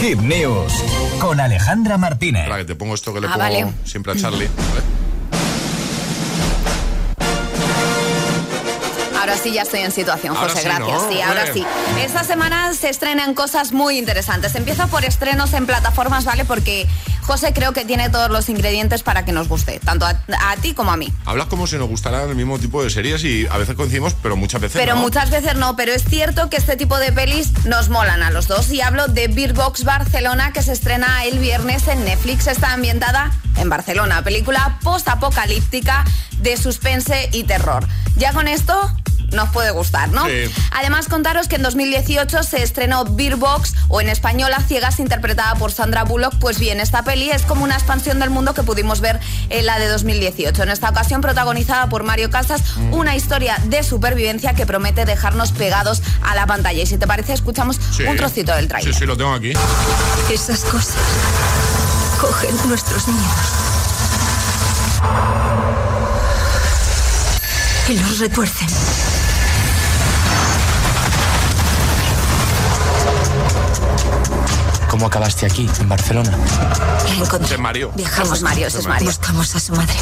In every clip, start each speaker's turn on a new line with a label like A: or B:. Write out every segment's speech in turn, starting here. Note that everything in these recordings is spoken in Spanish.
A: Hit News con Alejandra Martínez.
B: Para que te pongo esto que le ah, pongo siempre a Charlie.
C: Ahora sí ya estoy en situación, José, gracias. Sí, ahora sí. Esta semana se estrenan cosas muy interesantes. Empiezo por estrenos en plataformas, ¿vale? Porque José creo que tiene todos los ingredientes para que nos guste, tanto a, ti como a mí.
B: Hablas como si nos gustaran el mismo tipo de series y a veces coincidimos, pero muchas veces
C: pero
B: no.
C: Pero muchas veces no, pero es cierto que este tipo de pelis nos molan a los dos. Y hablo de Beer Box Barcelona, que se estrena el viernes en Netflix. Está ambientada en Barcelona, película post-apocalíptica de suspense y terror. Ya con esto nos puede gustar, ¿no? Además, contaros que en 2018 se estrenó Beer Box o en español A Ciegas, interpretada por Sandra Bullock. Pues bien, esta peli es como una expansión del mundo que pudimos ver en la de 2018. En esta ocasión, protagonizada por Mario Casas, mm. una historia de supervivencia que promete dejarnos pegados a la pantalla. Y si te parece, escuchamos un trocito del trailer.
B: Sí, sí, lo tengo aquí.
D: Esas cosas cogen nuestros miedos y los retuercen.
E: ¿Cómo acabaste aquí, en Barcelona?
C: La encontré.
B: Es Mario.
C: Viajamos, Mario, es Mario.
D: Buscamos a su madre.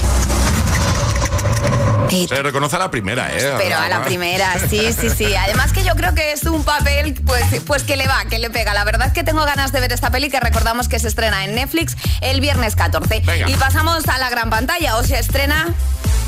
B: Se reconoce a la primera, ¿eh?
C: Pero a la primera, sí, sí, sí. Además que yo creo que es un papel, pues, pues que le va, que le pega. La verdad es que tengo ganas de ver esta peli que recordamos que se estrena en Netflix el viernes 14. Y pasamos a la gran pantalla, o se estrena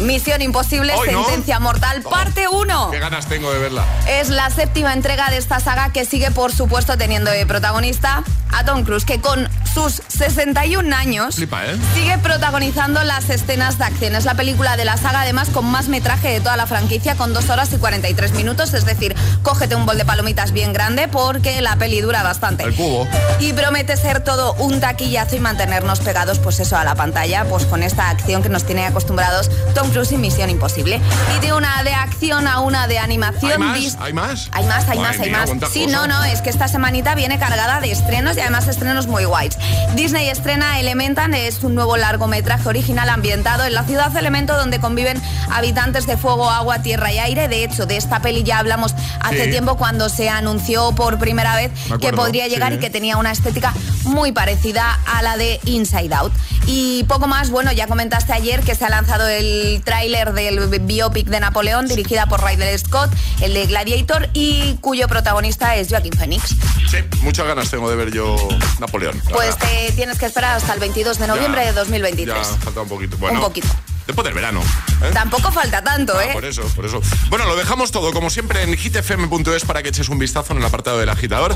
C: Misión Imposible, Sentencia Mortal, oh, parte 1.
B: Qué ganas tengo de verla.
C: Es la séptima entrega de esta saga que sigue, por supuesto, teniendo de protagonista a Tom Cruise, que con sus 61 años
B: ¿eh?
C: sigue protagonizando las escenas de acción. Es la película de la saga, además, con más metraje de toda la franquicia, con 2 horas y 43 minutos. Es decir, cógete un bol de palomitas bien grande porque la peli dura bastante.
B: El cubo.
C: Y promete ser todo un taquillazo y mantenernos pegados, pues eso, a la pantalla, pues con esta acción que nos tiene acostumbrados Tom Cruise y Misión Imposible. Y de una de acción a una de animación.
B: ¿Hay más?
C: ¿Hay más? Hay más, hay más, hay más. Sí, no, no, es que esta semanita viene cargada de estrenos y además estrenos muy guays. Disney estrena Elementan, es un nuevo largometraje original ambientado en la ciudad Elemento donde conviven habitantes de fuego, agua, tierra y aire. De hecho, de esta peli ya hablamos hace tiempo cuando se anunció por primera vez que podría llegar y que tenía una estética muy parecida a la de Inside Out. Y poco más, bueno, ya comentaste ayer que se ha lanzado el tráiler del biopic de Napoleón dirigida por Ridley Scott, el de Gladiator y cuyo protagonista es Joaquín Phoenix.
B: Sí, muchas ganas tengo de ver yo Napoleón.
C: Pues te tienes que esperar hasta el 22 de noviembre de 2023.
B: Ya, falta un poquito. Bueno,
C: un poquito.
B: Después del verano.
C: ¿eh? Tampoco falta tanto, ah, ¿eh?
B: Por eso, por eso. Bueno, lo dejamos todo, como siempre, en hitfm.es para que eches un vistazo en el apartado del agitador.